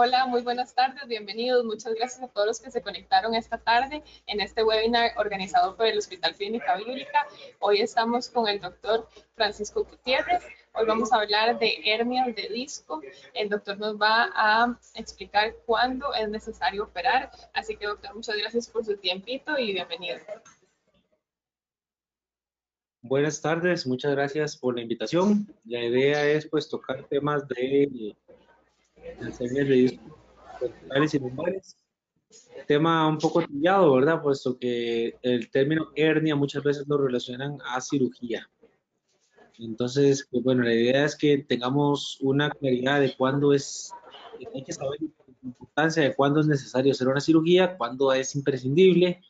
Hola, muy buenas tardes, bienvenidos. Muchas gracias a todos los que se conectaron esta tarde en este webinar organizado por el Hospital Clínica Bíblica. Hoy estamos con el doctor Francisco Gutiérrez. Hoy vamos a hablar de hernias de disco. El doctor nos va a explicar cuándo es necesario operar. Así que, doctor, muchas gracias por su tiempito y bienvenido. Buenas tardes, muchas gracias por la invitación. La idea es pues tocar temas de las hernias de disco y lumbares. Tema un poco trillado, ¿verdad? Puesto que el término hernia muchas veces lo relacionan a cirugía. Entonces, pues, bueno, la idea es que tengamos una claridad de cuándo es, hay que saber la importancia de cuándo es necesario hacer una cirugía, cuándo es imprescindible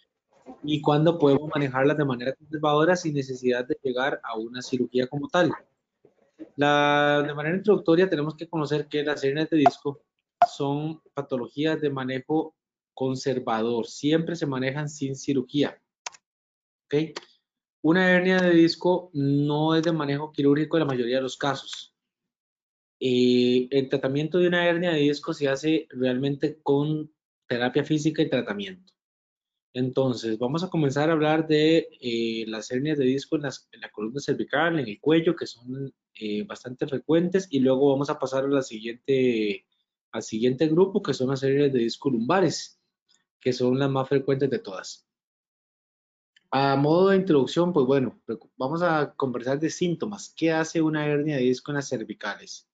y cuándo podemos manejarla de manera conservadora sin necesidad de llegar a una cirugía como tal. De manera introductoria tenemos que conocer que las hernias de disco son patologías de manejo conservador, siempre se manejan sin cirugía. Una hernia de disco no es de manejo quirúrgico en la mayoría de los casos. Eh, el tratamiento de una hernia de disco se hace realmente con terapia física y tratamiento. Entonces, vamos a comenzar a hablar de eh, las hernias de disco en, la columna cervical, en el cuello, que son eh, bastante frecuentes, y luego vamos a pasar a la siguiente, al siguiente grupo, que son las hernias de disco lumbares, que son las más frecuentes de todas. A modo de introducción, pues bueno, vamos a conversar de síntomas. ¿Qué hace una hernia de disco en las cervicales?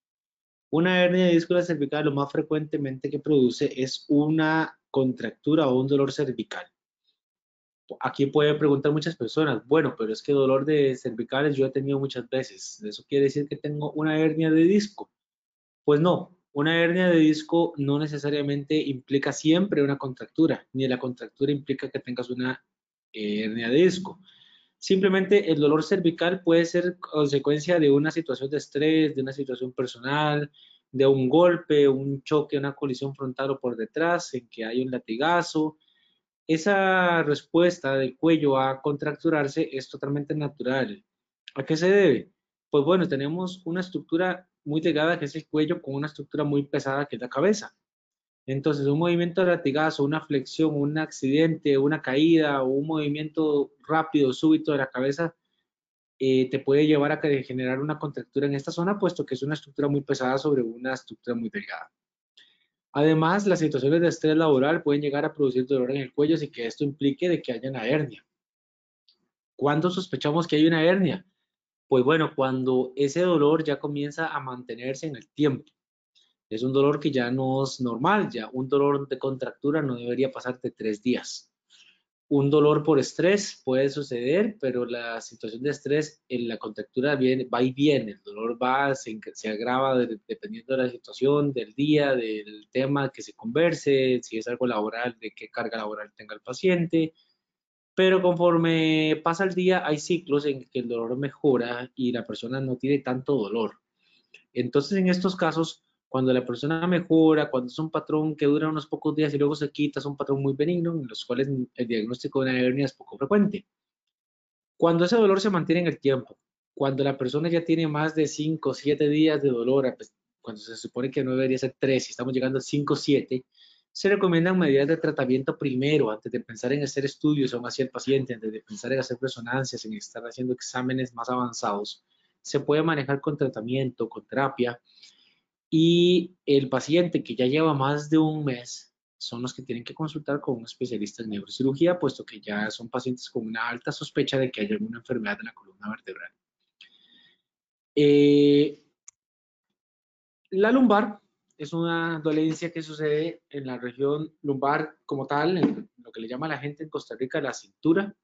Una hernia de disco en las cervicales lo más frecuentemente que produce es una contractura o un dolor cervical aquí pueden preguntar muchas personas, bueno, pero es que dolor de cervicales yo he tenido muchas veces. ¿Eso quiere decir que tengo una hernia de disco? Pues no, una hernia de disco no necesariamente implica siempre una contractura, ni la contractura implica que tengas una eh, hernia de disco. Simplemente el dolor cervical puede ser consecuencia de una situación de estrés, de una situación personal, de un golpe, un choque, una colisión frontal o por detrás, en que hay un latigazo, esa respuesta del cuello a contracturarse es totalmente natural. ¿A qué se debe? Pues bueno, tenemos una estructura muy delgada que es el cuello con una estructura muy pesada que es la cabeza. Entonces, un movimiento de latigazo, una flexión, un accidente, una caída o un movimiento rápido, súbito de la cabeza eh, te puede llevar a generar una contractura en esta zona, puesto que es una estructura muy pesada sobre una estructura muy delgada. Además, las situaciones de estrés laboral pueden llegar a producir dolor en el cuello sin que esto implique de que haya una hernia. ¿Cuándo sospechamos que hay una hernia? Pues bueno, cuando ese dolor ya comienza a mantenerse en el tiempo. Es un dolor que ya no es normal, ya un dolor de contractura no debería pasar de tres días. Un dolor por estrés puede suceder, pero la situación de estrés en la contractura va y viene. El dolor va, se agrava dependiendo de la situación, del día, del tema que se converse, si es algo laboral, de qué carga laboral tenga el paciente. Pero conforme pasa el día, hay ciclos en que el dolor mejora y la persona no tiene tanto dolor. Entonces, en estos casos, cuando la persona mejora, cuando es un patrón que dura unos pocos días y luego se quita, es un patrón muy benigno, en los cuales el diagnóstico de una hernia es poco frecuente. Cuando ese dolor se mantiene en el tiempo, cuando la persona ya tiene más de 5 o 7 días de dolor, pues, cuando se supone que no debería ser 3, y estamos llegando a 5 o 7, se recomiendan medidas de tratamiento primero, antes de pensar en hacer estudios aún así el paciente, antes de pensar en hacer resonancias, en estar haciendo exámenes más avanzados. Se puede manejar con tratamiento, con terapia, y el paciente que ya lleva más de un mes son los que tienen que consultar con un especialista en neurocirugía, puesto que ya son pacientes con una alta sospecha de que hay alguna enfermedad de la columna vertebral. Eh, la lumbar es una dolencia que sucede en la región lumbar como tal, en lo que le llama la gente en Costa Rica la cintura,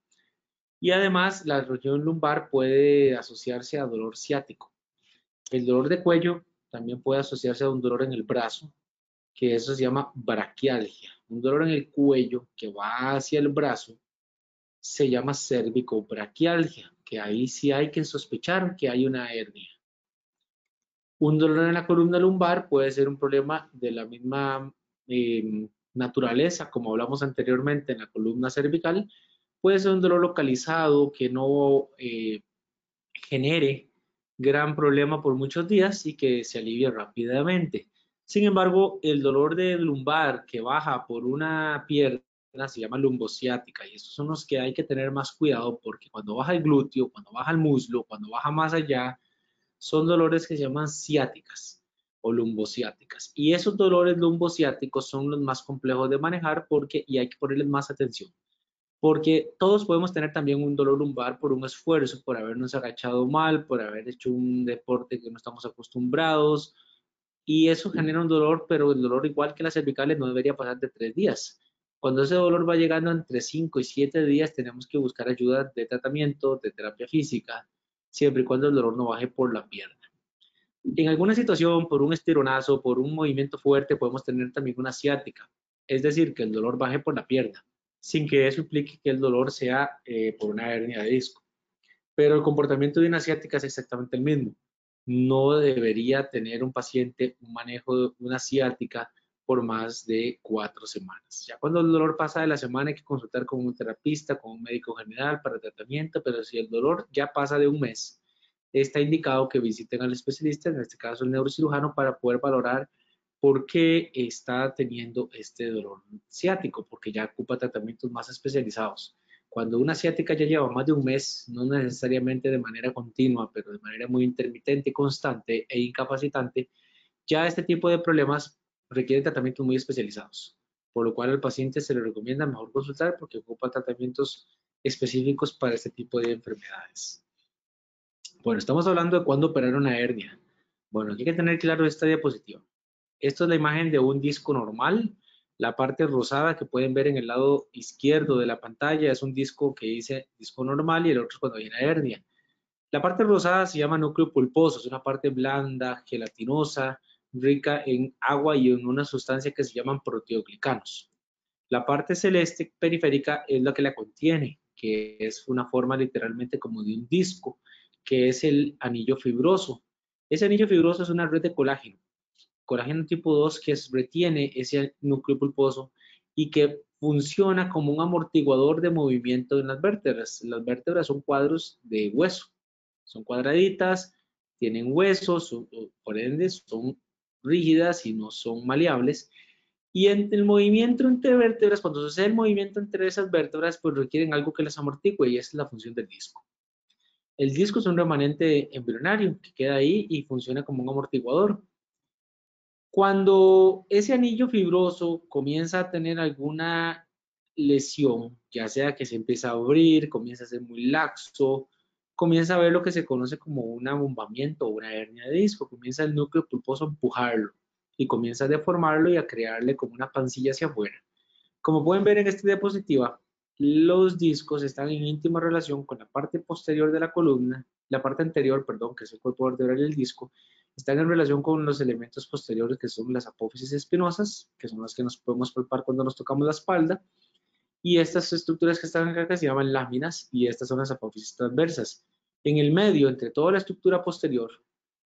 y además la región lumbar puede asociarse a dolor ciático. El dolor de cuello también puede asociarse a un dolor en el brazo, que eso se llama braquialgia. Un dolor en el cuello que va hacia el brazo se llama cervicobraquialgia, que ahí sí hay que sospechar que hay una hernia. Un dolor en la columna lumbar puede ser un problema de la misma em, naturaleza, como hablamos anteriormente en la columna cervical, puede ser un dolor localizado que no eh, genere gran problema por muchos días y que se alivie rápidamente. Sin embargo, el dolor de lumbar que baja por una pierna se llama lumbociática y estos son los que hay que tener más cuidado porque cuando baja el glúteo, cuando baja el muslo, cuando baja más allá, son dolores que se llaman ciáticas o lumbociáticas. Y esos dolores lumbociáticos son los más complejos de manejar porque y hay que ponerles más atención. Porque todos podemos tener también un dolor lumbar por un esfuerzo, por habernos agachado mal, por haber hecho un deporte que no estamos acostumbrados, y eso genera un dolor, pero el dolor igual que las cervicales no debería pasar de tres días. Cuando ese dolor va llegando entre cinco y siete días, tenemos que buscar ayuda de tratamiento, de terapia física, siempre y cuando el dolor no baje por la pierna. En alguna situación, por un estironazo, por un movimiento fuerte, podemos tener también una ciática, es decir, que el dolor baje por la pierna, sin que eso implique que el dolor sea eh, por una hernia de disco. Pero el comportamiento de una ciática es exactamente el mismo no debería tener un paciente un manejo de una ciática por más de cuatro semanas. Ya cuando el dolor pasa de la semana hay que consultar con un terapista, con un médico general para tratamiento, pero si el dolor ya pasa de un mes, está indicado que visiten al especialista, en este caso el neurocirujano, para poder valorar por qué está teniendo este dolor ciático, porque ya ocupa tratamientos más especializados. Cuando una asiática ya lleva más de un mes, no necesariamente de manera continua, pero de manera muy intermitente, constante e incapacitante, ya este tipo de problemas requieren tratamientos muy especializados, por lo cual al paciente se le recomienda mejor consultar porque ocupa tratamientos específicos para este tipo de enfermedades. Bueno, estamos hablando de cuándo operar una hernia. Bueno, hay que tener claro esta diapositiva. Esto es la imagen de un disco normal la parte rosada que pueden ver en el lado izquierdo de la pantalla es un disco que dice disco normal y el otro es cuando hay una hernia. La parte rosada se llama núcleo pulposo, es una parte blanda, gelatinosa, rica en agua y en una sustancia que se llaman proteoglicanos. La parte celeste periférica es la que la contiene, que es una forma literalmente como de un disco, que es el anillo fibroso. Ese anillo fibroso es una red de colágeno colágeno tipo 2 que retiene ese núcleo pulposo y que funciona como un amortiguador de movimiento en las vértebras. Las vértebras son cuadros de hueso, son cuadraditas, tienen huesos, por ende son rígidas y no son maleables. Y en el movimiento entre vértebras, cuando sucede el movimiento entre esas vértebras, pues requieren algo que las amortigue y es la función del disco. El disco es un remanente embrionario que queda ahí y funciona como un amortiguador. Cuando ese anillo fibroso comienza a tener alguna lesión, ya sea que se empieza a abrir, comienza a ser muy laxo, comienza a ver lo que se conoce como un abombamiento o una hernia de disco, comienza el núcleo pulposo a empujarlo y comienza a deformarlo y a crearle como una pancilla hacia afuera. Como pueden ver en esta diapositiva, los discos están en íntima relación con la parte posterior de la columna, la parte anterior, perdón, que es el cuerpo vertebral del disco, están en relación con los elementos posteriores que son las apófisis espinosas, que son las que nos podemos palpar cuando nos tocamos la espalda, y estas estructuras que están acá se llaman láminas y estas son las apófisis transversas. En el medio, entre toda la estructura posterior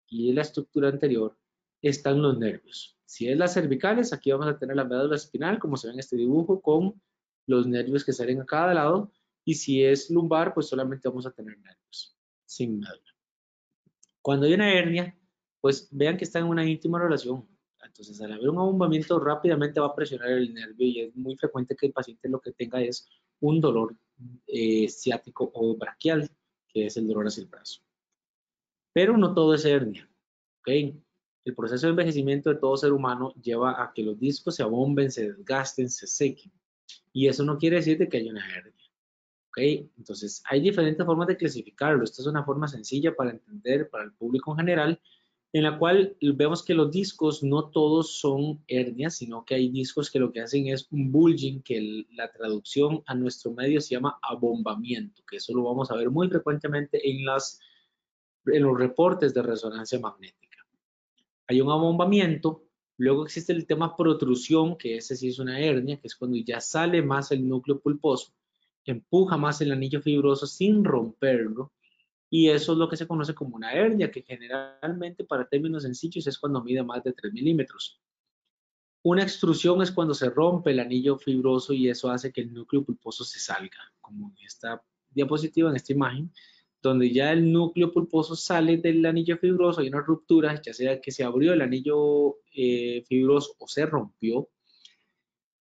y la estructura anterior, están los nervios. Si es las cervicales, aquí vamos a tener la médula espinal, como se ve en este dibujo, con los nervios que salen a cada lado, y si es lumbar, pues solamente vamos a tener nervios, sin médula. Cuando hay una hernia, pues vean que está en una íntima relación. Entonces, al haber un abombamiento, rápidamente va a presionar el nervio y es muy frecuente que el paciente lo que tenga es un dolor eh, ciático o braquial, que es el dolor hacia el brazo. Pero no todo es hernia. ¿okay? El proceso de envejecimiento de todo ser humano lleva a que los discos se abomben, se desgasten, se sequen. Y eso no quiere decir que haya una hernia. ¿okay? Entonces, hay diferentes formas de clasificarlo. Esta es una forma sencilla para entender para el público en general en la cual vemos que los discos no todos son hernias, sino que hay discos que lo que hacen es un bulging, que la traducción a nuestro medio se llama abombamiento, que eso lo vamos a ver muy frecuentemente en, las, en los reportes de resonancia magnética. Hay un abombamiento, luego existe el tema protrusión, que ese sí es una hernia, que es cuando ya sale más el núcleo pulposo, empuja más el anillo fibroso sin romperlo, y eso es lo que se conoce como una hernia, que generalmente para términos sencillos es cuando mide más de 3 milímetros. Una extrusión es cuando se rompe el anillo fibroso y eso hace que el núcleo pulposo se salga, como en esta diapositiva, en esta imagen, donde ya el núcleo pulposo sale del anillo fibroso, hay una ruptura, ya sea que se abrió el anillo eh, fibroso o se rompió,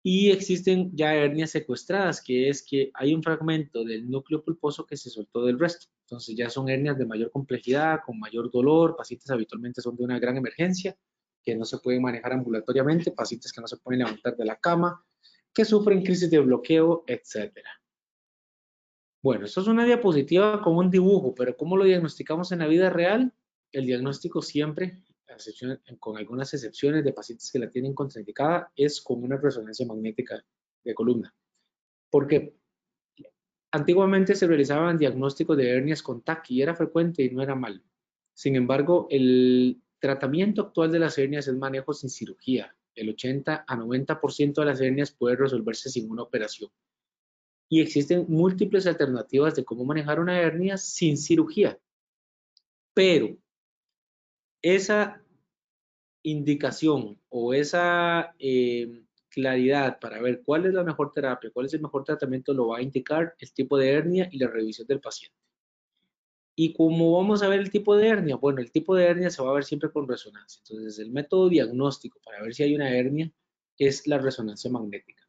y existen ya hernias secuestradas, que es que hay un fragmento del núcleo pulposo que se soltó del resto. Entonces ya son hernias de mayor complejidad, con mayor dolor, pacientes habitualmente son de una gran emergencia, que no se pueden manejar ambulatoriamente, pacientes que no se pueden levantar de la cama, que sufren crisis de bloqueo, etcétera. Bueno, esto es una diapositiva con un dibujo, pero ¿cómo lo diagnosticamos en la vida real? El diagnóstico siempre, con algunas excepciones de pacientes que la tienen contraindicada, es con una resonancia magnética de columna. Porque antiguamente se realizaban diagnósticos de hernias con TAC y era frecuente y no era mal. Sin embargo, el tratamiento actual de las hernias es manejo sin cirugía. El 80 a 90% de las hernias puede resolverse sin una operación y existen múltiples alternativas de cómo manejar una hernia sin cirugía. Pero esa indicación o esa eh, claridad para ver cuál es la mejor terapia, cuál es el mejor tratamiento, lo va a indicar el tipo de hernia y la revisión del paciente. ¿Y cómo vamos a ver el tipo de hernia? Bueno, el tipo de hernia se va a ver siempre con resonancia. Entonces, el método diagnóstico para ver si hay una hernia es la resonancia magnética.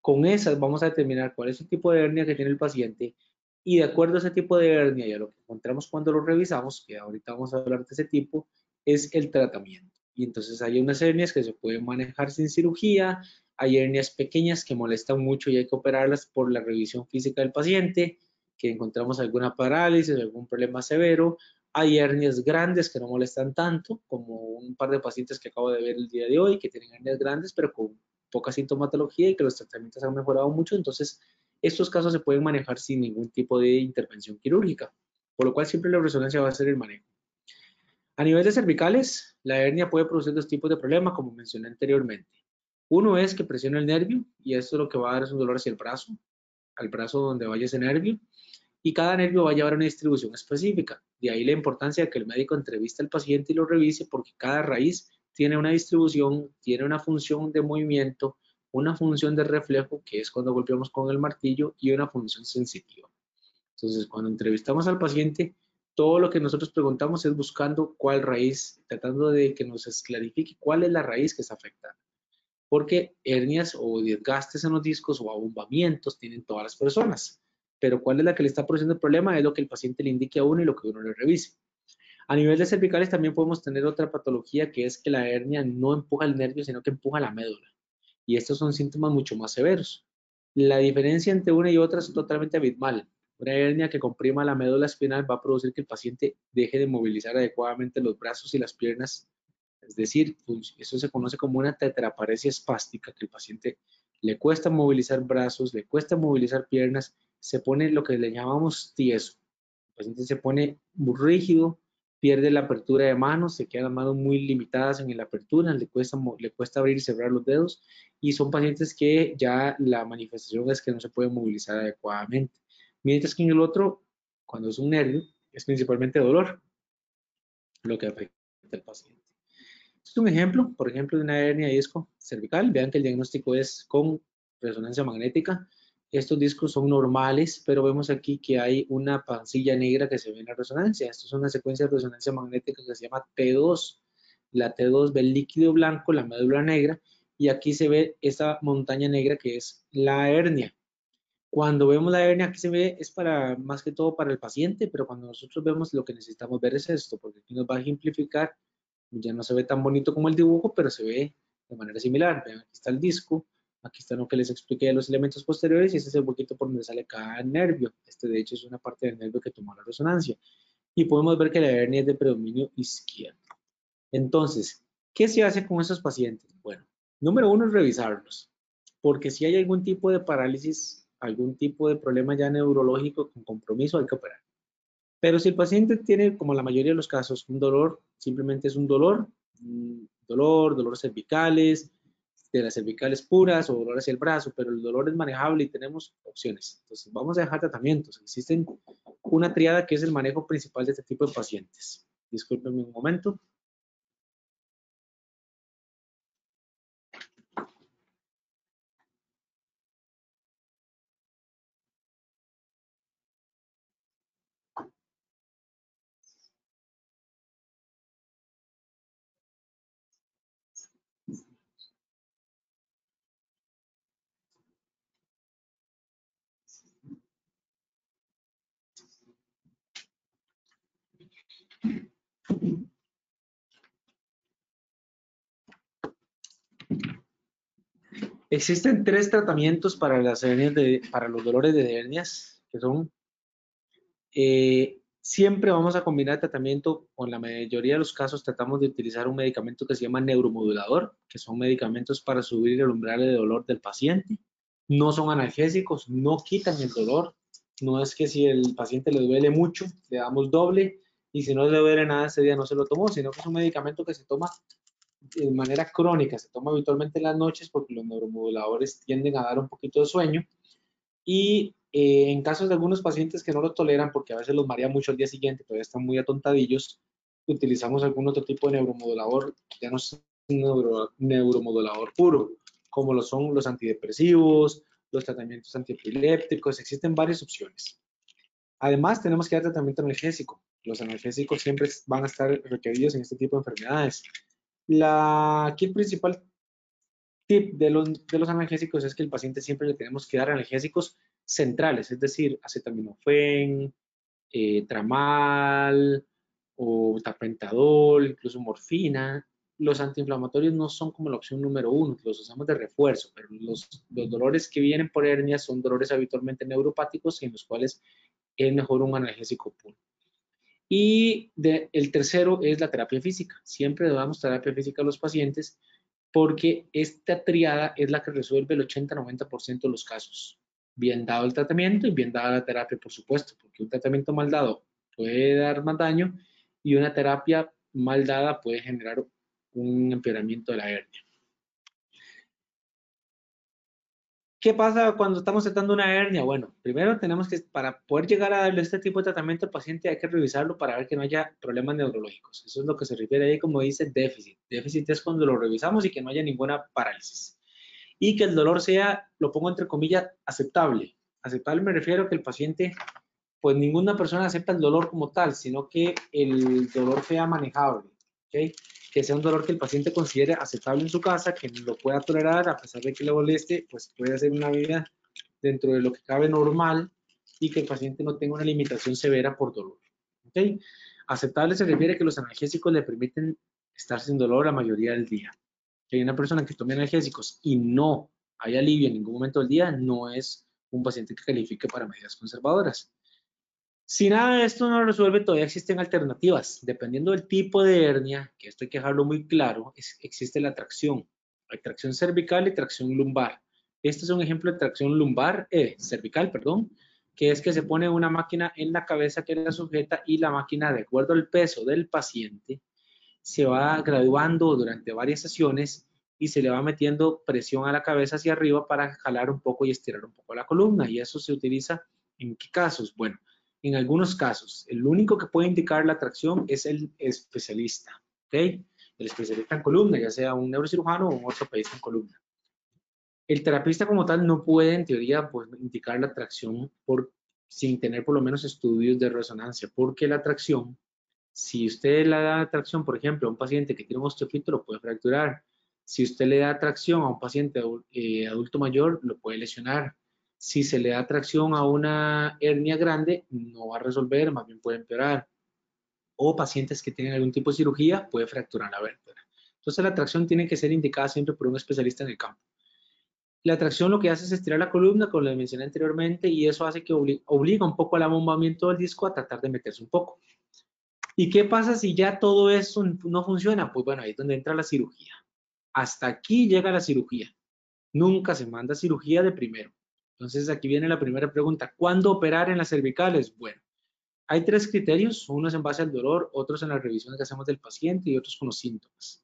Con esas vamos a determinar cuál es el tipo de hernia que tiene el paciente y de acuerdo a ese tipo de hernia y a lo que encontramos cuando lo revisamos, que ahorita vamos a hablar de ese tipo, es el tratamiento. Y entonces hay unas hernias que se pueden manejar sin cirugía, hay hernias pequeñas que molestan mucho y hay que operarlas por la revisión física del paciente, que encontramos alguna parálisis, algún problema severo. Hay hernias grandes que no molestan tanto, como un par de pacientes que acabo de ver el día de hoy, que tienen hernias grandes, pero con poca sintomatología y que los tratamientos han mejorado mucho, entonces estos casos se pueden manejar sin ningún tipo de intervención quirúrgica, por lo cual siempre la resonancia va a ser el manejo. A nivel de cervicales, la hernia puede producir dos tipos de problemas, como mencioné anteriormente. Uno es que presiona el nervio y esto lo que va a dar es un dolor hacia el brazo, al brazo donde vaya ese nervio, y cada nervio va a llevar una distribución específica. De ahí la importancia de que el médico entreviste al paciente y lo revise porque cada raíz tiene una distribución, tiene una función de movimiento, una función de reflejo, que es cuando golpeamos con el martillo, y una función sensitiva. Entonces, cuando entrevistamos al paciente, todo lo que nosotros preguntamos es buscando cuál raíz, tratando de que nos clarifique cuál es la raíz que está afectada. Porque hernias o desgastes en los discos o abombamientos tienen todas las personas. Pero cuál es la que le está produciendo el problema es lo que el paciente le indique a uno y lo que uno le revise. A nivel de cervicales también podemos tener otra patología que es que la hernia no empuja el nervio, sino que empuja la médula. Y estos son síntomas mucho más severos. La diferencia entre una y otra es totalmente abismal. Una hernia que comprima la médula espinal va a producir que el paciente deje de movilizar adecuadamente los brazos y las piernas. Es decir, eso se conoce como una tetraparesia espástica, que el paciente le cuesta movilizar brazos, le cuesta movilizar piernas, se pone lo que le llamamos tieso. El paciente se pone muy rígido, pierde la apertura de manos, se quedan las manos muy limitadas en la apertura, le cuesta, abrir y cerrar los dedos y son pacientes que ya la manifestación es que no se pueden movilizar adecuadamente. Mientras que en el otro, cuando es un nervio, es principalmente dolor lo que afecta al paciente. Este es un ejemplo, por ejemplo, de una hernia disco cervical. Vean que el diagnóstico es con resonancia magnética. Estos discos son normales, pero vemos aquí que hay una pancilla negra que se ve en la resonancia. Esto es una secuencia de resonancia magnética que se llama T2. La T2 ve el líquido blanco, la médula negra, y aquí se ve esta montaña negra que es la hernia. Cuando vemos la hernia, aquí se ve, es para más que todo para el paciente, pero cuando nosotros vemos lo que necesitamos ver es esto, porque aquí nos va a ejemplificar, ya no se ve tan bonito como el dibujo, pero se ve de manera similar. Vean, aquí está el disco, Aquí está lo que les expliqué de los elementos posteriores y este es el poquito por donde sale cada nervio. Este de hecho es una parte del nervio que tomó la resonancia. Y podemos ver que la hernia es de predominio izquierdo. Entonces, ¿qué se hace con esos pacientes? Bueno, número uno es revisarlos. Porque si hay algún tipo de parálisis, algún tipo de problema ya neurológico con compromiso, hay que operar. Pero si el paciente tiene, como la mayoría de los casos, un dolor, simplemente es un dolor, dolor, dolores cervicales, de las cervicales puras o dolor hacia el brazo, pero el dolor es manejable y tenemos opciones. Entonces, vamos a dejar tratamientos. Existen una triada que es el manejo principal de este tipo de pacientes. Discúlpenme un momento. Existen tres tratamientos para, las hernias para los dolores de hernias, que son, eh, siempre vamos a combinar tratamiento, o en la mayoría de los casos tratamos de utilizar un medicamento que se llama neuromodulador, que son medicamentos para subir el umbral de dolor del paciente. No son analgésicos, no quitan el dolor. No es que si el paciente le duele mucho, le damos doble, y si no le duele nada ese día no se lo tomó, sino que es un medicamento que se toma de manera crónica, se toma habitualmente en las noches porque los neuromoduladores tienden a dar un poquito de sueño y eh, en casos de algunos pacientes que no lo toleran porque a veces los marea mucho al día siguiente, todavía están muy atontadillos, utilizamos algún otro tipo de neuromodulador, ya no es un neuromodulador puro, como lo son los antidepresivos, los tratamientos antiepilépticos, existen varias opciones. Además, tenemos que dar tratamiento analgésico. Los analgésicos siempre van a estar requeridos en este tipo de enfermedades. La, aquí el principal tip de los, de analgésicos es que el paciente siempre le tenemos que dar analgésicos centrales, es decir, acetaminofén, eh, tramal o tapentadol, incluso morfina. Los antiinflamatorios no son como la opción número uno, los usamos de refuerzo, pero los, dolores que vienen por hernias son dolores habitualmente neuropáticos en los cuales es mejor un analgésico puro. Y el tercero es la terapia física. Siempre damos terapia física a los pacientes porque esta triada es la que resuelve el 80-90% de los casos. Bien dado el tratamiento y bien dada la terapia, por supuesto, porque un tratamiento mal dado puede dar más daño y una terapia mal dada puede generar un empeoramiento de la hernia. ¿Qué pasa cuando estamos tratando una hernia? Bueno, primero tenemos que, para poder llegar a darle este tipo de tratamiento al paciente, hay que revisarlo para ver que no haya problemas neurológicos. Eso es lo que se refiere ahí como dice déficit. Déficit es cuando lo revisamos y que no haya ninguna parálisis. Y que el dolor sea, lo pongo entre comillas, aceptable. Aceptable me refiero a que el paciente, pues ninguna persona acepta el dolor como tal, sino que el dolor sea manejable. ¿okay? Que sea un dolor que el paciente considere aceptable en su casa, que lo pueda tolerar a pesar de que le moleste, pues puede hacer una vida dentro de lo que cabe normal y que el paciente no tenga una limitación severa por dolor. ¿okay? Aceptable se refiere a que los analgésicos le permiten estar sin dolor la mayoría del día. Que hay una persona que tome analgésicos y no hay alivio en ningún momento del día, no es un paciente que califique para medidas conservadoras. Si nada de esto no resuelve, todavía existen alternativas. Dependiendo del tipo de hernia, que esto hay que dejarlo muy claro, existe la tracción. Hay tracción cervical y tracción lumbar. Este es un ejemplo de tracción lumbar, eh, cervical, perdón, que es que se pone una máquina en la cabeza que la sujeta y la máquina, de acuerdo al peso del paciente, se va graduando durante varias sesiones y se le va metiendo presión a la cabeza hacia arriba para jalar un poco y estirar un poco la columna. Y eso se utiliza en qué casos? Bueno, en algunos casos. El único que puede indicar la tracción es el especialista, ¿ok? El especialista en columna, ya sea un neurocirujano o un ortopedista en columna. El terapista como tal no puede, en teoría, pues, indicar la tracción por, sin tener por lo menos estudios de resonancia, porque la tracción, si usted le da tracción, por ejemplo, a un paciente que tiene un osteofito, lo puede fracturar. Si usted le da tracción a un paciente eh, adulto mayor, lo puede lesionar si se le da tracción a una hernia grande, no va a resolver, más bien puede empeorar. O pacientes que tienen algún tipo de cirugía, puede fracturar la vértebra. Entonces la tracción tiene que ser indicada siempre por un especialista en el campo. La tracción lo que hace es estirar la columna, como les mencioné anteriormente, y eso hace que obliga, un poco al abombamiento del disco a tratar de meterse un poco. ¿Y qué pasa si ya todo eso no funciona? Pues bueno, ahí es donde entra la cirugía. Hasta aquí llega la cirugía. Nunca se manda cirugía de primero. Entonces aquí viene la primera pregunta. ¿Cuándo operar en las cervicales? Bueno, hay tres criterios, unos en base al dolor, otros en la revisión que hacemos del paciente y otros con los síntomas.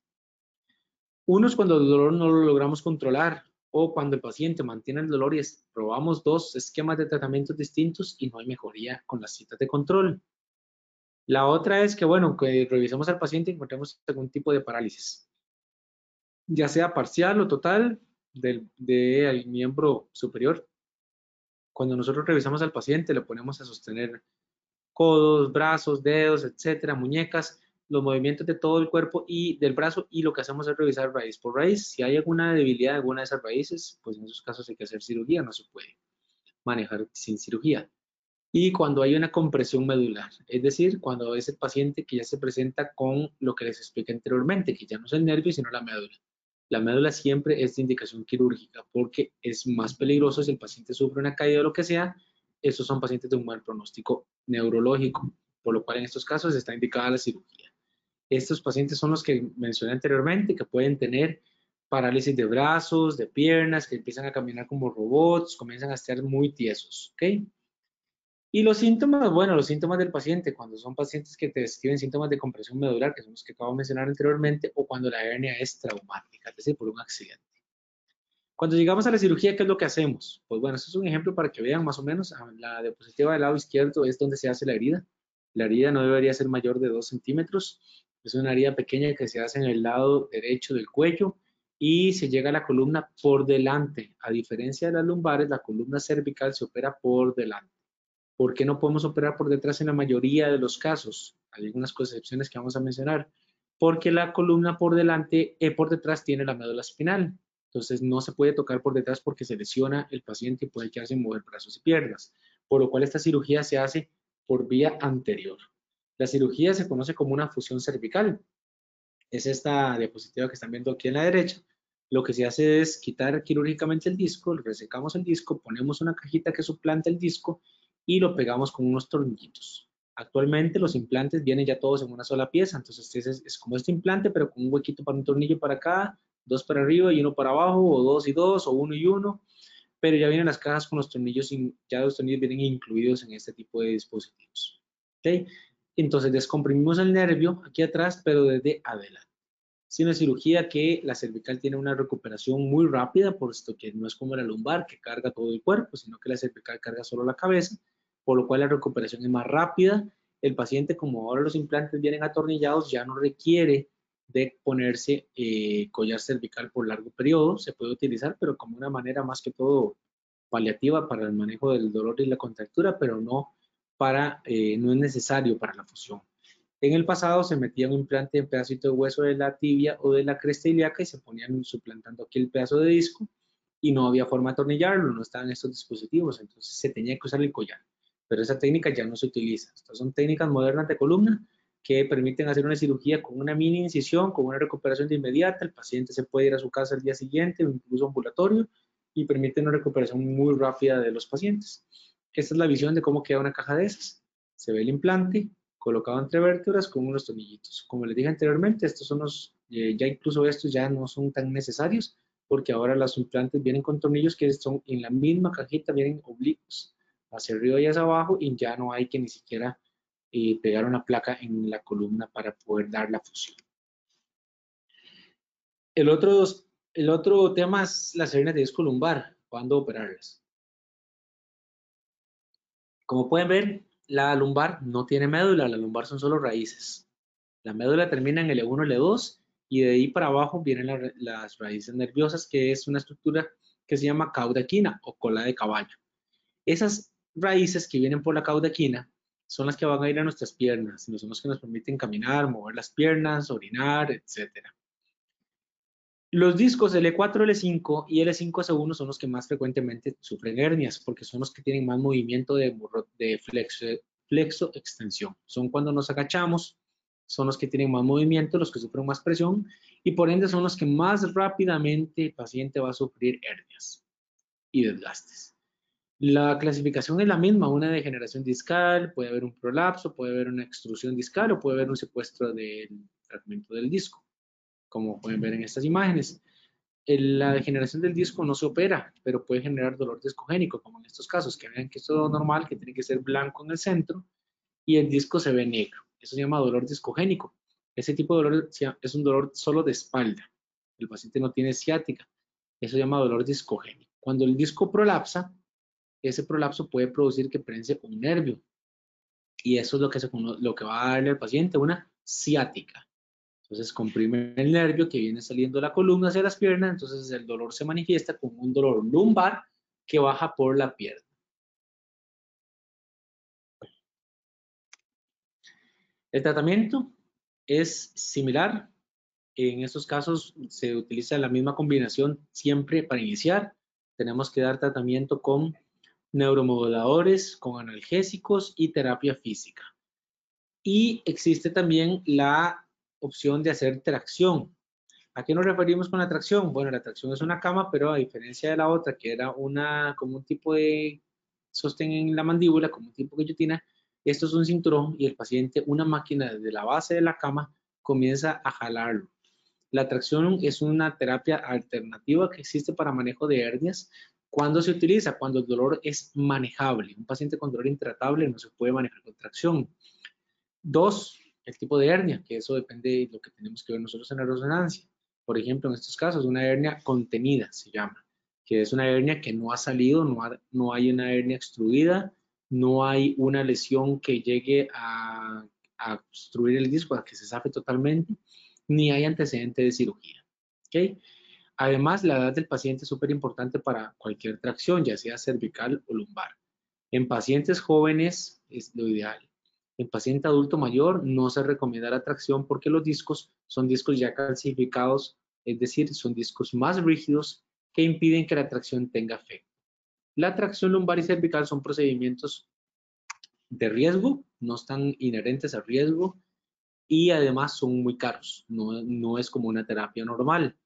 Unos cuando el dolor no lo logramos controlar o cuando el paciente mantiene el dolor y probamos dos esquemas de tratamientos distintos y no hay mejoría con las citas de control. La otra es que, bueno, que revisemos al paciente y encontremos algún tipo de parálisis, ya sea parcial o total del miembro superior cuando nosotros revisamos al paciente, le ponemos a sostener codos, brazos, dedos, etcétera, muñecas, los movimientos de todo el cuerpo y del brazo y lo que hacemos es revisar raíz por raíz. Si hay alguna debilidad en alguna de esas raíces, pues en esos casos hay que hacer cirugía, no se puede manejar sin cirugía. Y cuando hay una compresión medular, es decir, cuando es el paciente que ya se presenta con lo que les expliqué anteriormente, que ya no es el nervio, sino la médula. La médula siempre es de indicación quirúrgica porque es más peligroso si el paciente sufre una caída o lo que sea. Estos son pacientes de un mal pronóstico neurológico, por lo cual en estos casos está indicada la cirugía. Estos pacientes son los que mencioné anteriormente, que pueden tener parálisis de brazos, de piernas, que empiezan a caminar como robots, comienzan a estar muy tiesos, ¿ok? Y los síntomas, bueno, los síntomas del paciente, cuando son pacientes que te describen síntomas de compresión medular, que son los que acabo de mencionar anteriormente, o cuando la hernia es traumática, es decir, por un accidente. Cuando llegamos a la cirugía, ¿qué es lo que hacemos? Pues bueno, esto es un ejemplo para que vean más o menos. Ah, la diapositiva del lado izquierdo es donde se hace la herida. La herida no debería ser mayor de 2 centímetros. Es una herida pequeña que se hace en el lado derecho del cuello y se llega a la columna por delante. A diferencia de las lumbares, la columna cervical se opera por delante. ¿Por qué no podemos operar por detrás en la mayoría de los casos? Hay algunas excepciones que vamos a mencionar. Porque la columna por delante, eh, por detrás tiene la médula espinal. Entonces no se puede tocar por detrás porque se lesiona el paciente y puede quedarse sin mover brazos y piernas. Por lo cual esta cirugía se hace por vía anterior. La cirugía se conoce como una fusión cervical. Es esta diapositiva que están viendo aquí en la derecha lo que se hace es quitar quirúrgicamente el disco, resecamos el disco, ponemos una cajita que suplanta el disco y lo pegamos con unos tornillitos. Actualmente los implantes vienen ya todos en una sola pieza, entonces es, es como este implante, pero con un huequito para un tornillo para acá, dos para arriba y uno para abajo, o dos y dos, o uno y uno, pero ya vienen las cajas con los tornillos, ya los tornillos vienen incluidos en este tipo de dispositivos. ¿okay? Entonces descomprimimos el nervio aquí atrás, pero desde adelante. Es una cirugía que la cervical tiene una recuperación muy rápida, puesto que no es como la lumbar, que carga todo el cuerpo, sino que la cervical carga solo la cabeza, por lo cual la recuperación es más rápida. El paciente, como ahora los implantes vienen atornillados, ya no requiere de ponerse eh, collar cervical por largo periodo, se puede utilizar, pero como una manera más que todo paliativa para el manejo del dolor y la contractura, pero no para, eh, no es necesario para la fusión. En el pasado se metía un implante en pedacito de hueso de la tibia o de la cresta ilíaca y se ponían suplantando aquí el pedazo de disco y no había forma de atornillarlo, no estaban estos dispositivos, entonces se tenía que usar el collar. Pero esa técnica ya no se utiliza. Estas son técnicas modernas de columna que permiten hacer una cirugía con una mini incisión, con una recuperación de inmediata. El paciente se puede ir a su casa el día siguiente o incluso ambulatorio y permite una recuperación muy rápida de los pacientes. Esta es la visión de cómo queda una caja de esas. Se ve el implante, colocado entre vértebras con unos tornillitos. Como les dije anteriormente, estos son los, eh, ya incluso estos ya no son tan necesarios porque ahora los implantes vienen con tornillos que son en la misma cajita, vienen oblicuos hacia arriba y hacia abajo y ya no hay que ni siquiera eh, pegar una placa en la columna para poder dar la fusión. El otro, el otro tema es las hernias de disco lumbar, cuándo operarlas. Como pueden ver, la lumbar no tiene médula, la lumbar son solo raíces. La médula termina en L1, L2 y de ahí para abajo vienen las raíces nerviosas, que es una estructura que se llama caudaquina o cola de caballo. Esas raíces que vienen por la caudaquina son las que van a ir a nuestras piernas, son las que nos permiten caminar, mover las piernas, orinar, etcétera. Los discos L4, L5 y L5S1 son los que más frecuentemente sufren hernias porque son los que tienen más movimiento de, de flexo extensión. Son cuando nos agachamos, son los que tienen más movimiento, los que sufren más presión y por ende son los que más rápidamente el paciente va a sufrir hernias y desgastes. La clasificación es la misma, una degeneración discal, puede haber un prolapso, puede haber una extrusión discal o puede haber un secuestro del fragmento del disco como pueden ver en estas imágenes. La degeneración del disco no se opera, pero puede generar dolor discogénico, como en estos casos, que vean que es todo normal, que tiene que ser blanco en el centro y el disco se ve negro. Eso se llama dolor discogénico. Ese tipo de dolor es un dolor solo de espalda. El paciente no tiene ciática. Eso se llama dolor discogénico. Cuando el disco prolapsa, ese prolapso puede producir que prense un nervio. Y eso es lo que, lo que va a darle al paciente una ciática. Entonces comprime el nervio que viene saliendo de la columna hacia las piernas, entonces el dolor se manifiesta como un dolor lumbar que baja por la pierna. El tratamiento es similar. En estos casos se utiliza la misma combinación siempre para iniciar. Tenemos que dar tratamiento con neuromoduladores, con analgésicos y terapia física. Y existe también la opción de hacer tracción. ¿A qué nos referimos con la tracción? Bueno, la tracción es una cama, pero a diferencia de la otra, que era una, como un tipo de sostén en la mandíbula, como un tipo de guillotina, esto es un cinturón y el paciente, una máquina desde la base de la cama, comienza a jalarlo. La tracción es una terapia alternativa que existe para manejo de hernias. ¿Cuándo se utiliza? Cuando el dolor es manejable. Un paciente con dolor intratable no se puede manejar con tracción. Dos, el tipo de hernia, que eso depende de lo que tenemos que ver nosotros en la resonancia. Por ejemplo, en estos casos, una hernia contenida se llama, que es una hernia que no ha salido, no, no hay una hernia extruida, no hay una lesión que llegue a, obstruir el disco, a que se zafe totalmente, ni hay antecedente de cirugía. ¿okay? Además, la edad del paciente es súper importante para cualquier tracción, ya sea cervical o lumbar. En pacientes jóvenes es lo ideal. En paciente adulto mayor no se recomienda la tracción porque los discos son discos ya calcificados, es decir, son discos más rígidos que impiden que la tracción tenga efecto. La tracción lumbar y cervical son procedimientos de riesgo, no están inherentes al riesgo y además son muy caros, no, es como una terapia normal.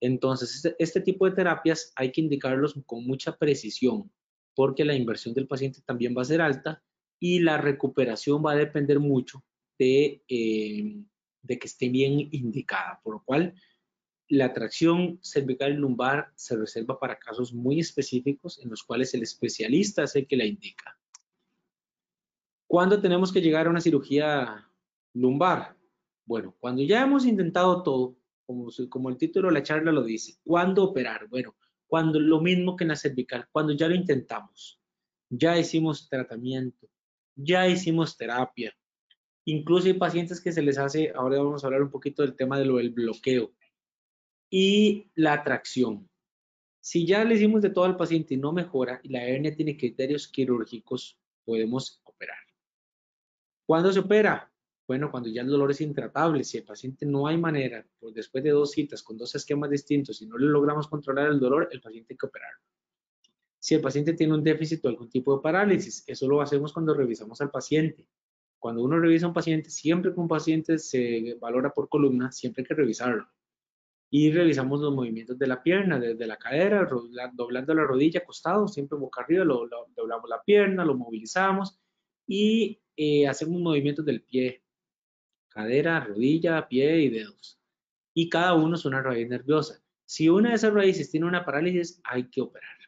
Entonces, este, este, tipo de terapias hay que indicarlos con mucha precisión porque la inversión del paciente también va a ser alta y la recuperación va a depender mucho de, eh, de que esté bien indicada, por lo cual la tracción cervical y lumbar se reserva para casos muy específicos en los cuales el especialista es el que la indica. ¿Cuándo tenemos que llegar a una cirugía lumbar? Bueno, cuando ya hemos intentado todo, como, como el título de la charla lo dice, ¿cuándo operar? Bueno, cuando lo mismo que en la cervical, cuando ya lo intentamos, ya hicimos tratamiento, ya hicimos terapia. Incluso hay pacientes que se les hace, ahora vamos a hablar un poquito del tema del bloqueo y la atracción. Si ya le hicimos de todo al paciente y no mejora y la hernia tiene criterios quirúrgicos, podemos operar. ¿Cuándo se opera? Bueno, cuando ya el dolor es intratable, si el paciente no hay manera, pues después de dos citas con dos esquemas distintos y no le logramos controlar el dolor, el paciente hay que operarlo. Si el paciente tiene un déficit o algún tipo de parálisis, eso lo hacemos cuando revisamos al paciente. Cuando uno revisa a un paciente, siempre que un paciente se valora por columna, siempre hay que revisarlo y revisamos los movimientos de la pierna, desde la cadera, doblando la rodilla, acostado, siempre boca arriba, doblamos la pierna, lo movilizamos y eh, hacemos movimientos del pie, cadera, rodilla, pie y dedos. Y cada uno es una raíz nerviosa. Si una de esas raíces tiene una parálisis, hay que operar.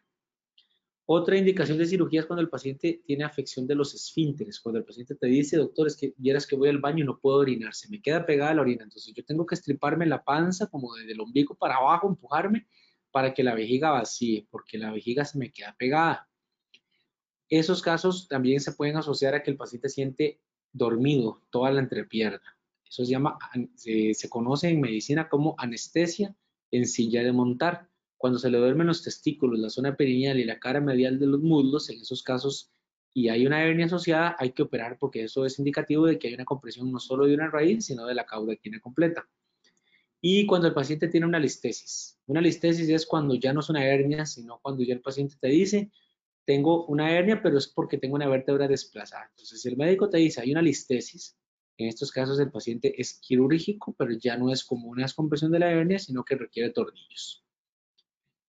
Otra indicación de cirugía es cuando el paciente tiene afección de los esfínteres, cuando el paciente te dice, doctor, es que vieras que voy al baño y no puedo orinar, se me queda pegada la orina, entonces yo tengo que estriparme la panza como desde el ombligo para abajo, empujarme para que la vejiga vacíe, porque la vejiga se me queda pegada. Esos casos también se pueden asociar a que el paciente siente dormido toda la entrepierna. Eso se llama, se, se conoce en medicina como anestesia en silla de montar cuando se le duermen los testículos, la zona perineal y la cara medial de los muslos, en esos casos, y hay una hernia asociada, hay que operar porque eso es indicativo de que hay una compresión no solo de una raíz, sino de la cauda equina completa. Y cuando el paciente tiene una listesis. Una listesis es cuando ya no es una hernia, sino cuando ya el paciente te dice, tengo una hernia, pero es porque tengo una vértebra desplazada. Entonces, si el médico te dice, hay una listesis, en estos casos el paciente es quirúrgico, pero ya no es como una descompresión de la hernia, sino que requiere tornillos.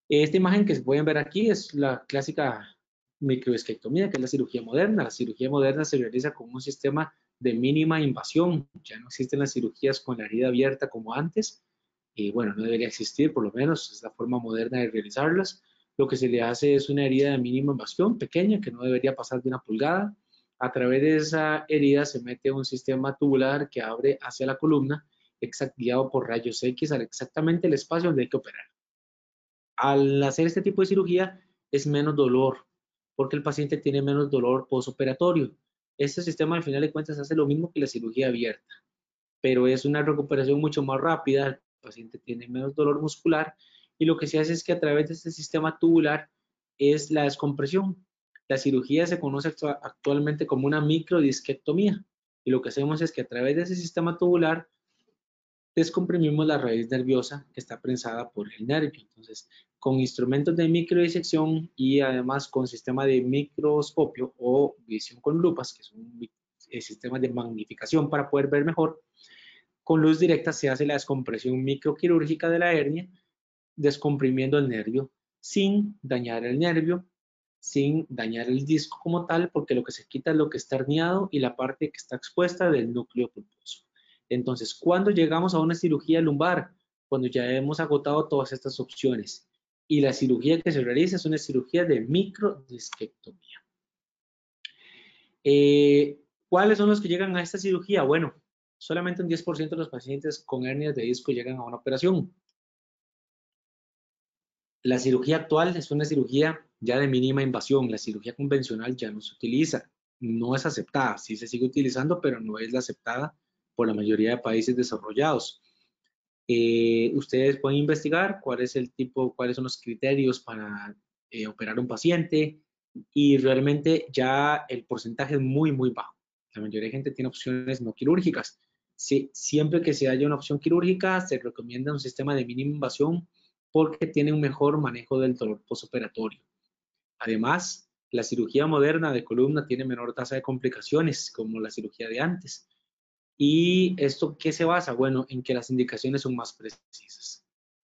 Esta imagen que pueden ver aquí es la clásica microesquectomía, que es la cirugía moderna. La cirugía moderna se realiza con un sistema de mínima invasión. Ya no existen las cirugías con la herida abierta como antes. Y bueno, no debería existir, por lo menos es la forma moderna de realizarlas. Lo que se le hace es una herida de mínima invasión, pequeña, que no debería pasar de una pulgada. A través de esa herida se mete un sistema tubular que abre hacia la columna, guiado por rayos X, exactamente el espacio donde hay que operar al hacer este tipo de cirugía es menos dolor, porque el paciente tiene menos dolor postoperatorio. Este sistema al final de cuentas hace lo mismo que la cirugía abierta, pero es una recuperación mucho más rápida, el paciente tiene menos dolor muscular y lo que se hace es que a través de este sistema tubular es la descompresión. La cirugía se conoce actualmente como una microdisquectomía y lo que hacemos es que a través de ese sistema tubular descomprimimos la raíz nerviosa que está prensada por el nervio. Entonces, con instrumentos de microdisección y además con sistema de microscopio o visión con lupas, que son sistemas de magnificación para poder ver mejor, con luz directa se hace la descompresión microquirúrgica de la hernia, descomprimiendo el nervio sin dañar el nervio, sin dañar el disco como tal, porque lo que se quita es lo que está herniado y la parte que está expuesta del núcleo pulposo. Entonces, ¿cuándo llegamos a una cirugía lumbar? Cuando ya hemos agotado todas estas opciones. Y la cirugía que se realiza es una cirugía de microdisquectomía. Eh, ¿Cuáles son los que llegan a esta cirugía? Bueno, solamente un 10% de los pacientes con hernias de disco llegan a una operación. La cirugía actual es una cirugía ya de mínima invasión. La cirugía convencional ya no se utiliza, no es aceptada. Sí se sigue utilizando, pero no es la aceptada por la mayoría de países desarrollados. Eh, ustedes pueden investigar cuál es el tipo, cuáles son los criterios para eh, operar un paciente y realmente ya el porcentaje es muy, muy bajo. La mayoría de gente tiene opciones no quirúrgicas. Siempre que se haya una opción quirúrgica, se recomienda un sistema de mínima invasión porque tiene un mejor manejo del dolor postoperatorio. Además, la cirugía moderna de columna tiene menor tasa de complicaciones como la cirugía de antes. ¿Y esto qué se basa? Bueno, en que las indicaciones son más precisas.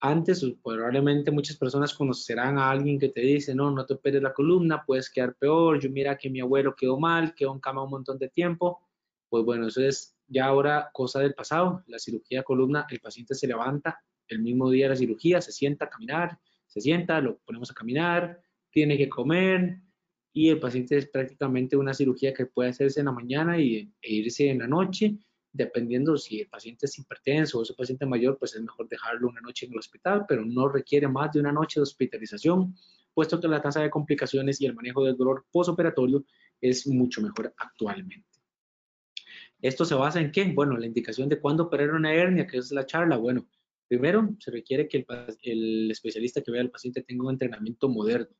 Antes, probablemente muchas personas conocerán a alguien que te dice, no, no te operes la columna, puedes quedar peor, yo mira que mi abuelo quedó mal, quedó en cama un montón de tiempo. Pues bueno, eso es ya ahora cosa del pasado. La cirugía de columna, el paciente se levanta el mismo día de la cirugía, se sienta a caminar, se sienta, lo ponemos a caminar, tiene que comer y el paciente es prácticamente una cirugía que puede hacerse en la mañana y, e irse en la noche, dependiendo si el paciente es hipertenso o es un paciente mayor, pues es mejor dejarlo una noche en el hospital, pero no requiere más de una noche de hospitalización, puesto que la tasa de complicaciones y el manejo del dolor postoperatorio es mucho mejor actualmente. ¿Esto se basa en qué? Bueno, la indicación de cuándo operar una hernia, que es la charla. Bueno, primero se requiere que el especialista que vea al paciente tenga un entrenamiento moderno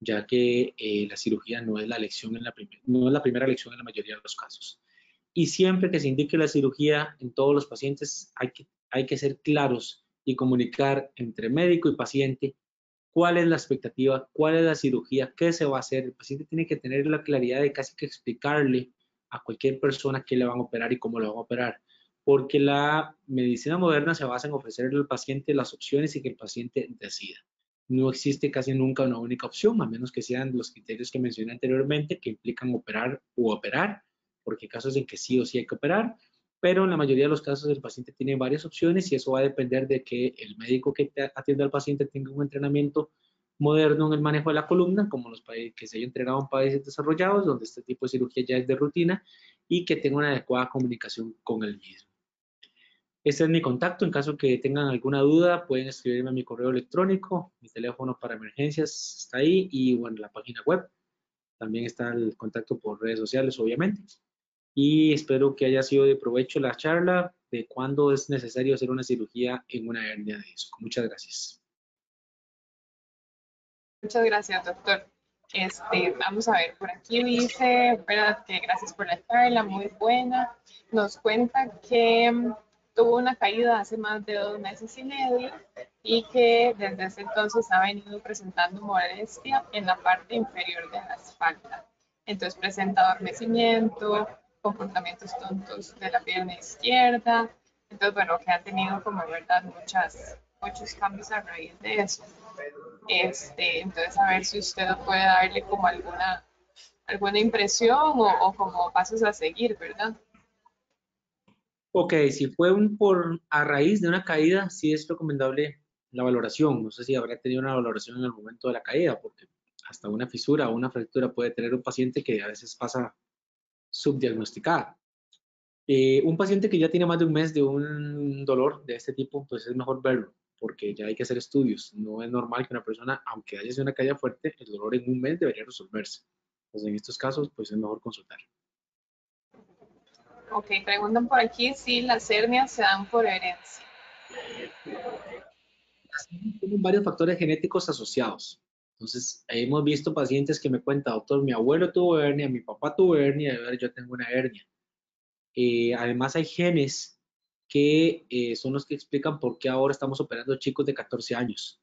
ya que eh, la cirugía no es la, elección en la no es la primera elección en la mayoría de los casos. Y siempre que se indique la cirugía en todos los pacientes hay que, hay que ser claros y comunicar entre médico y paciente cuál es la expectativa, cuál es la cirugía, qué se va a hacer. El paciente tiene que tener la claridad de casi que explicarle a cualquier persona qué le van a operar y cómo le van a operar. Porque la medicina moderna se basa en ofrecerle al paciente las opciones y que el paciente decida no existe casi nunca una única opción, a menos que sean los criterios que mencioné anteriormente, que implican operar u operar, porque hay casos en que sí o sí hay que operar, pero en la mayoría de los casos el paciente tiene varias opciones y eso va a depender de que el médico que atiende al paciente tenga un entrenamiento moderno en el manejo de la columna, como los países que se haya entrenado en países desarrollados, donde este tipo de cirugía ya es de rutina, y que tenga una adecuada comunicación con el mismo. Este es mi contacto. En caso que tengan alguna duda, pueden escribirme a mi correo electrónico. Mi teléfono para emergencias está ahí y bueno, la página web. También está el contacto por redes sociales, obviamente. Y espero que haya sido de provecho la charla de cuándo es necesario hacer una cirugía en una hernia de disco. Muchas gracias. Muchas gracias, doctor. Este, vamos a ver, por aquí dice, gracias por la charla, muy buena. Nos cuenta que tuvo una caída hace más de dos meses y medio y que desde ese entonces ha venido presentando molestia en la parte inferior de la espalda. Entonces presenta adormecimiento, comportamientos tontos de la pierna izquierda. Entonces, bueno, que ha tenido como verdad muchas, muchos cambios a raíz de eso. Este, entonces, a ver si usted puede darle como alguna, alguna impresión o, o como pasos a seguir, ¿verdad? Ok, si fue un por, a raíz de una caída, sí es recomendable la valoración. No sé si habrá tenido una valoración en el momento de la caída, porque hasta una fisura o una fractura puede tener un paciente que a veces pasa subdiagnosticada. Eh, un paciente que ya tiene más de un mes de un dolor de este tipo, pues es mejor verlo, porque ya hay que hacer estudios. No es normal que una persona, aunque haya sido una caída fuerte, el dolor en un mes debería resolverse. Entonces, en estos casos, pues es mejor consultar. Ok, preguntan por aquí si las hernias se dan por herencia. Tienen varios factores genéticos asociados. Entonces, hemos visto pacientes que me cuentan, doctor, mi abuelo tuvo hernia, mi papá tuvo hernia, yo tengo una hernia. Eh, además, hay genes que eh, son los que explican por qué ahora estamos operando chicos de 14 años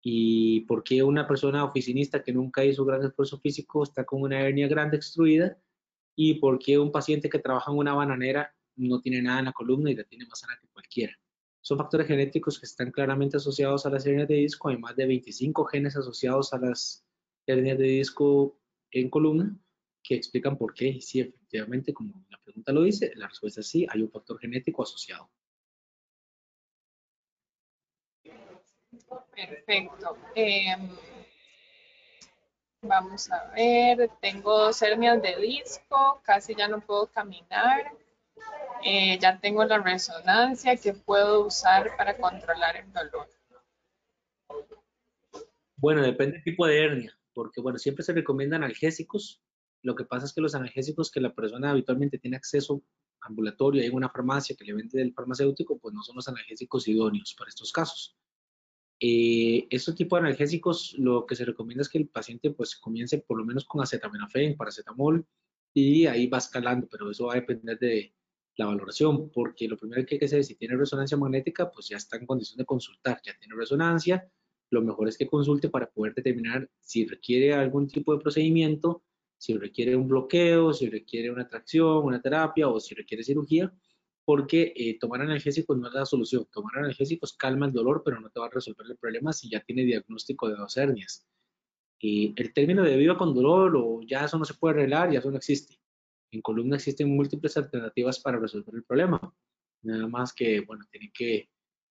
y por qué una persona oficinista que nunca hizo gran esfuerzo físico está con una hernia grande extruida y por qué un paciente que trabaja en una bananera no tiene nada en la columna y la tiene más sana que cualquiera. Son factores genéticos que están claramente asociados a las hernias de disco. Hay más de 25 genes asociados a las hernias de disco en columna que explican por qué. Y sí, efectivamente, como la pregunta lo dice, la respuesta es sí, hay un factor genético asociado. Perfecto. Em, vamos a ver, tengo dos hernias de disco, casi ya no puedo caminar. Eh, ya tengo la resonancia que puedo usar para controlar el dolor. Bueno, depende del tipo de hernia, porque bueno, siempre se recomiendan analgésicos. Lo que pasa es que los analgésicos que la persona habitualmente tiene acceso ambulatorio, hay una farmacia que le vende del farmacéutico, pues no son los analgésicos idóneos para estos casos. Eh, estos tipos de analgésicos, lo que se recomienda es que el paciente pues comience por lo menos con acetaminofén, paracetamol, y ahí va escalando, pero eso va a depender de la valoración, porque lo primero que hay que hacer, si tiene resonancia magnética, pues ya está en condición de consultar, ya tiene resonancia, lo mejor es que consulte para poder determinar si requiere algún tipo de procedimiento, si requiere un bloqueo, si requiere una tracción, una terapia o si requiere cirugía, porque eh, tomar analgésicos no es la solución. Tomar analgésicos calma el dolor, pero no te va a resolver el problema si ya tiene diagnóstico de dos hernias. Y el término de viva con dolor o ya eso no se puede arreglar, ya eso no existe. En columna existen múltiples alternativas para resolver el problema. Nada más que, bueno, tiene que,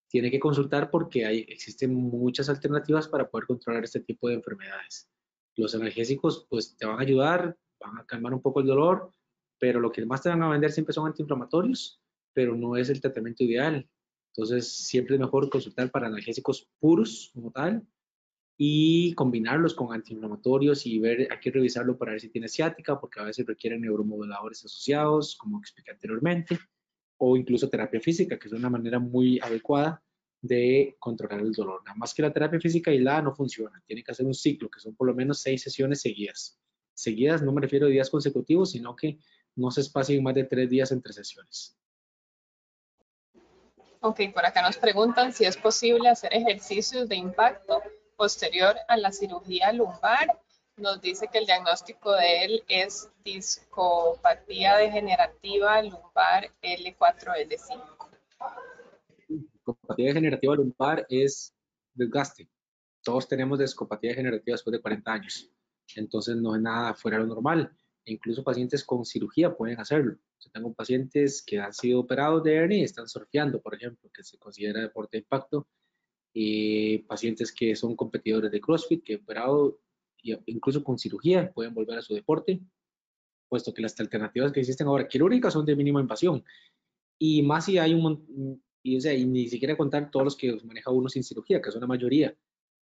tiene que consultar porque hay, existen muchas alternativas para poder controlar este tipo de enfermedades. Los analgésicos, pues, te van a ayudar, van a calmar un poco el dolor, pero lo que más te van a vender siempre son antiinflamatorios pero no es el tratamiento ideal. Entonces, siempre es mejor consultar para analgésicos puros como tal y combinarlos con antiinflamatorios y ver, hay que revisarlo para ver si tiene ciática, porque a veces requieren neuromoduladores asociados, como expliqué anteriormente, o incluso terapia física, que es una manera muy adecuada de controlar el dolor. Nada más que la terapia física aislada no funciona, tiene que hacer un ciclo, que son por lo menos seis sesiones seguidas. Seguidas no me refiero a días consecutivos, sino que no se espacien más de tres días entre sesiones. Ok, por acá nos preguntan si es posible hacer ejercicios de impacto posterior a la cirugía lumbar. Nos dice que el diagnóstico de él es discopatía degenerativa lumbar L4-L5. Discopatía degenerativa lumbar es desgaste. Todos tenemos discopatía degenerativa después de 40 años. Entonces no es nada fuera de lo normal. Incluso pacientes con cirugía pueden hacerlo. Yo tengo pacientes que han sido operados de hernia y están surfeando, por ejemplo, que se considera deporte de impacto. Y pacientes que son competidores de CrossFit, que han operado, incluso con cirugía, pueden volver a su deporte, puesto que las alternativas que existen ahora quirúrgicas son de mínima invasión. Y más si hay un, y, o sea, y ni siquiera contar todos los que maneja uno sin cirugía, que son la mayoría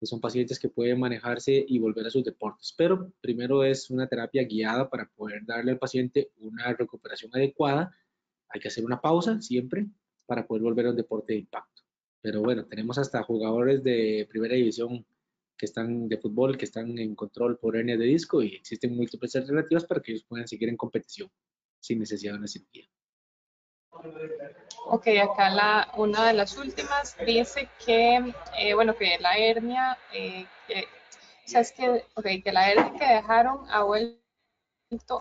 son pacientes que pueden manejarse y volver a sus deportes. Pero primero es una terapia guiada para poder darle al paciente una recuperación adecuada. Hay que hacer una pausa siempre para poder volver a un deporte de impacto. Pero bueno, tenemos hasta jugadores de primera división que están de fútbol, que están en control por hernia de disco y existen múltiples alternativas para que ellos puedan seguir en competición sin necesidad de una cirugía. Ok, acá la, una de las últimas dice que, eh, bueno, que la hernia, eh, o sea, es que, que la hernia que dejaron ha vuelto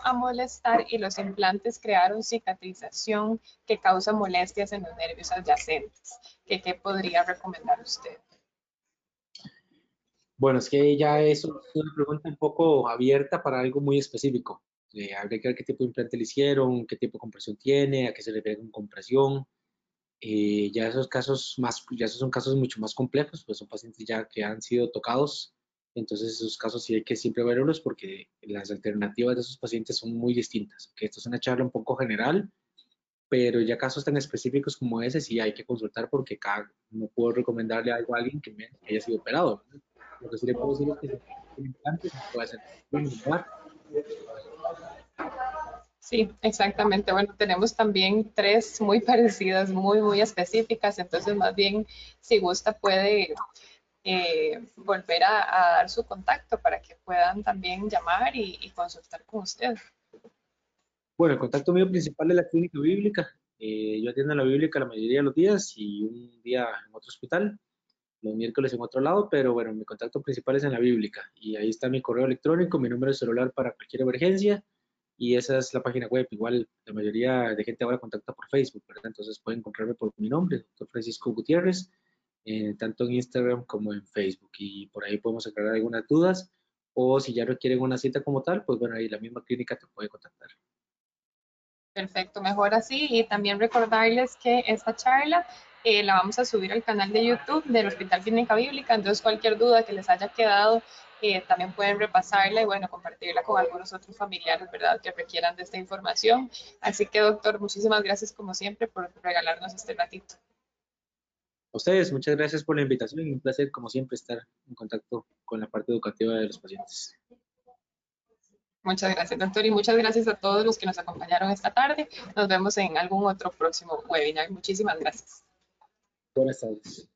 a molestar y los implantes crearon cicatrización que causa molestias en los nervios adyacentes. ¿Qué, qué podría recomendar usted? Bueno, es que ya es una pregunta un poco abierta para algo muy específico. Eh, habría que ver qué tipo de implante le hicieron, qué tipo de compresión tiene, a qué se ve con compresión. Eh, ya esos casos más, ya esos son casos mucho más complejos, pues son pacientes ya que han sido tocados, entonces esos casos sí hay que siempre verlos porque las alternativas de esos pacientes son muy distintas. Que esto es una charla un poco general, pero ya casos tan específicos como ese sí hay que consultar porque cada, no puedo recomendarle algo a alguien que, haya sido operado. Lo que sí le puedo decir es que el implante puede ser muy Sí, exactamente. Bueno, tenemos también tres muy parecidas, muy, muy específicas. Entonces, más bien, si gusta, puede eh, volver a, dar su contacto para que puedan también llamar y, consultar con usted. Bueno, el contacto mío principal es la clínica bíblica. Eh, yo atiendo en la bíblica la mayoría de los días y un día en otro hospital, los miércoles en otro lado, pero bueno, mi contacto principal es en la bíblica y ahí está mi correo electrónico, mi número de celular para cualquier emergencia y esa es la página web. Igual la mayoría de gente ahora contacta por Facebook, ¿verdad? Entonces pueden encontrarme por mi nombre, doctor Francisco Gutiérrez, eh, tanto en Instagram como en Facebook y por ahí podemos aclarar algunas dudas o si ya requieren una cita como tal, pues bueno, ahí la misma clínica te puede contactar. Perfecto, mejor así. Y también recordarles que esta charla eh, la vamos a subir al canal de YouTube del Hospital Clínica Bíblica. Entonces, cualquier duda que les haya quedado, eh, también pueden repasarla y, bueno, compartirla con algunos otros familiares, ¿verdad?, que requieran de esta información. Así que, doctor, muchísimas gracias, como siempre, por regalarnos este ratito. A ustedes, muchas gracias por la invitación y un placer, como siempre, estar en contacto con la parte educativa de los pacientes. Muchas gracias, doctor, y muchas gracias a todos los que nos acompañaron esta tarde. Nos vemos en algún otro próximo webinar. Muchísimas gracias. Buenas tardes.